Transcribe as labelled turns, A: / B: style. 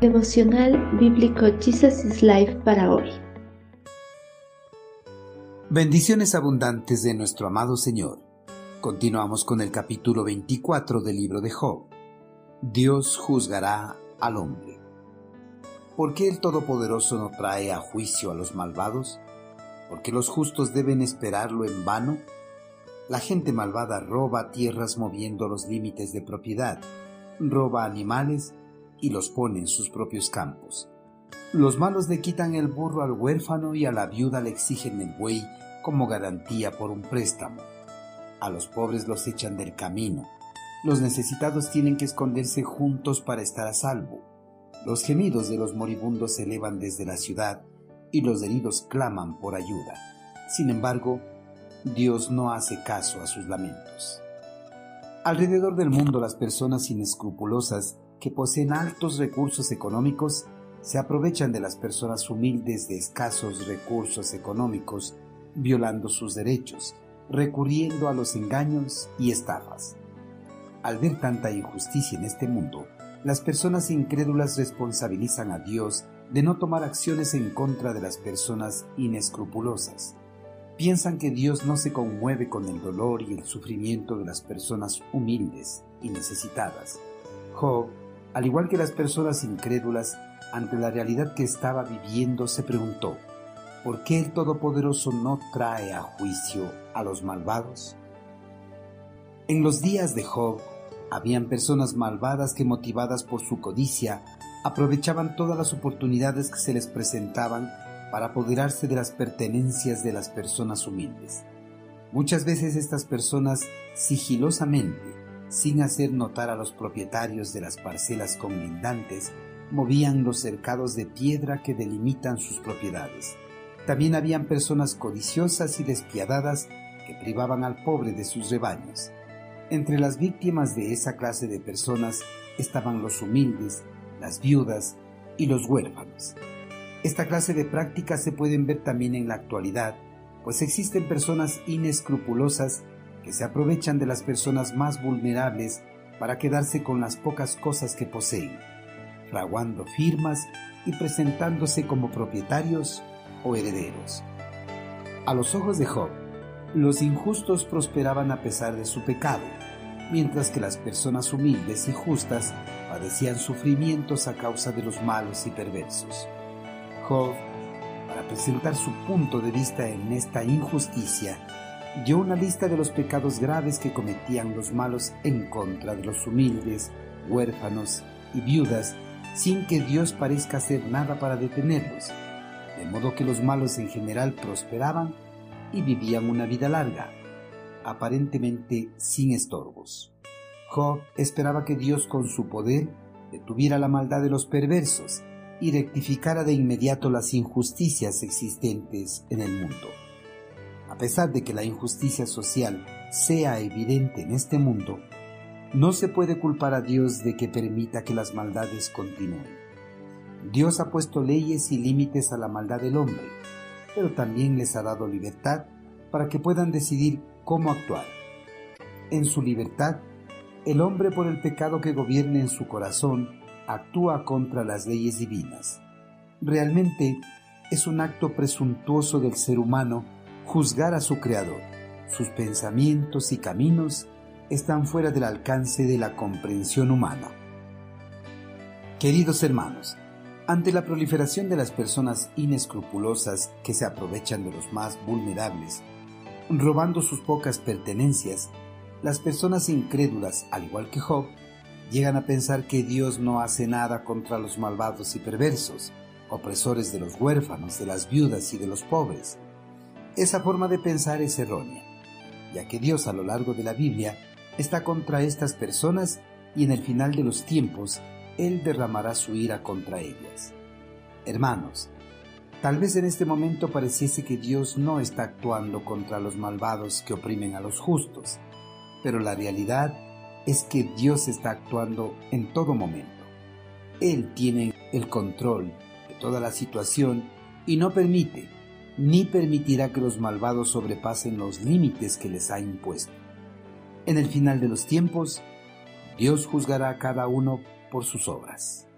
A: Devocional Bíblico Jesus is Life para hoy.
B: Bendiciones abundantes de nuestro amado Señor. Continuamos con el capítulo 24 del libro de Job. Dios juzgará al hombre. ¿Por qué el Todopoderoso no trae a juicio a los malvados? ¿Por qué los justos deben esperarlo en vano? La gente malvada roba tierras moviendo los límites de propiedad, roba animales y los pone en sus propios campos. Los malos le quitan el burro al huérfano y a la viuda le exigen el buey como garantía por un préstamo. A los pobres los echan del camino. Los necesitados tienen que esconderse juntos para estar a salvo. Los gemidos de los moribundos se elevan desde la ciudad y los heridos claman por ayuda. Sin embargo, Dios no hace caso a sus lamentos. Alrededor del mundo las personas inescrupulosas que poseen altos recursos económicos se aprovechan de las personas humildes de escasos recursos económicos, violando sus derechos, recurriendo a los engaños y estafas. Al ver tanta injusticia en este mundo, las personas incrédulas responsabilizan a Dios de no tomar acciones en contra de las personas inescrupulosas. Piensan que Dios no se conmueve con el dolor y el sufrimiento de las personas humildes y necesitadas. Job al igual que las personas incrédulas, ante la realidad que estaba viviendo, se preguntó, ¿por qué el Todopoderoso no trae a juicio a los malvados? En los días de Job, habían personas malvadas que motivadas por su codicia, aprovechaban todas las oportunidades que se les presentaban para apoderarse de las pertenencias de las personas humildes. Muchas veces estas personas sigilosamente sin hacer notar a los propietarios de las parcelas conlindantes, movían los cercados de piedra que delimitan sus propiedades. También habían personas codiciosas y despiadadas que privaban al pobre de sus rebaños. Entre las víctimas de esa clase de personas estaban los humildes, las viudas y los huérfanos. Esta clase de prácticas se pueden ver también en la actualidad, pues existen personas inescrupulosas que se aprovechan de las personas más vulnerables para quedarse con las pocas cosas que poseen, fraguando firmas y presentándose como propietarios o herederos. A los ojos de Job, los injustos prosperaban a pesar de su pecado, mientras que las personas humildes y justas padecían sufrimientos a causa de los malos y perversos. Job, para presentar su punto de vista en esta injusticia, dio una lista de los pecados graves que cometían los malos en contra de los humildes, huérfanos y viudas, sin que Dios parezca hacer nada para detenerlos, de modo que los malos en general prosperaban y vivían una vida larga, aparentemente sin estorbos. Job esperaba que Dios con su poder detuviera la maldad de los perversos y rectificara de inmediato las injusticias existentes en el mundo. Pesar de que la injusticia social sea evidente en este mundo, no se puede culpar a Dios de que permita que las maldades continúen. Dios ha puesto leyes y límites a la maldad del hombre, pero también les ha dado libertad para que puedan decidir cómo actuar. En su libertad, el hombre por el pecado que gobierna en su corazón actúa contra las leyes divinas. Realmente es un acto presuntuoso del ser humano juzgar a su Creador. Sus pensamientos y caminos están fuera del alcance de la comprensión humana. Queridos hermanos, ante la proliferación de las personas inescrupulosas que se aprovechan de los más vulnerables, robando sus pocas pertenencias, las personas incrédulas, al igual que Job, llegan a pensar que Dios no hace nada contra los malvados y perversos, opresores de los huérfanos, de las viudas y de los pobres. Esa forma de pensar es errónea, ya que Dios a lo largo de la Biblia está contra estas personas y en el final de los tiempos Él derramará su ira contra ellas. Hermanos, tal vez en este momento pareciese que Dios no está actuando contra los malvados que oprimen a los justos, pero la realidad es que Dios está actuando en todo momento. Él tiene el control de toda la situación y no permite ni permitirá que los malvados sobrepasen los límites que les ha impuesto. En el final de los tiempos, Dios juzgará a cada uno por sus obras.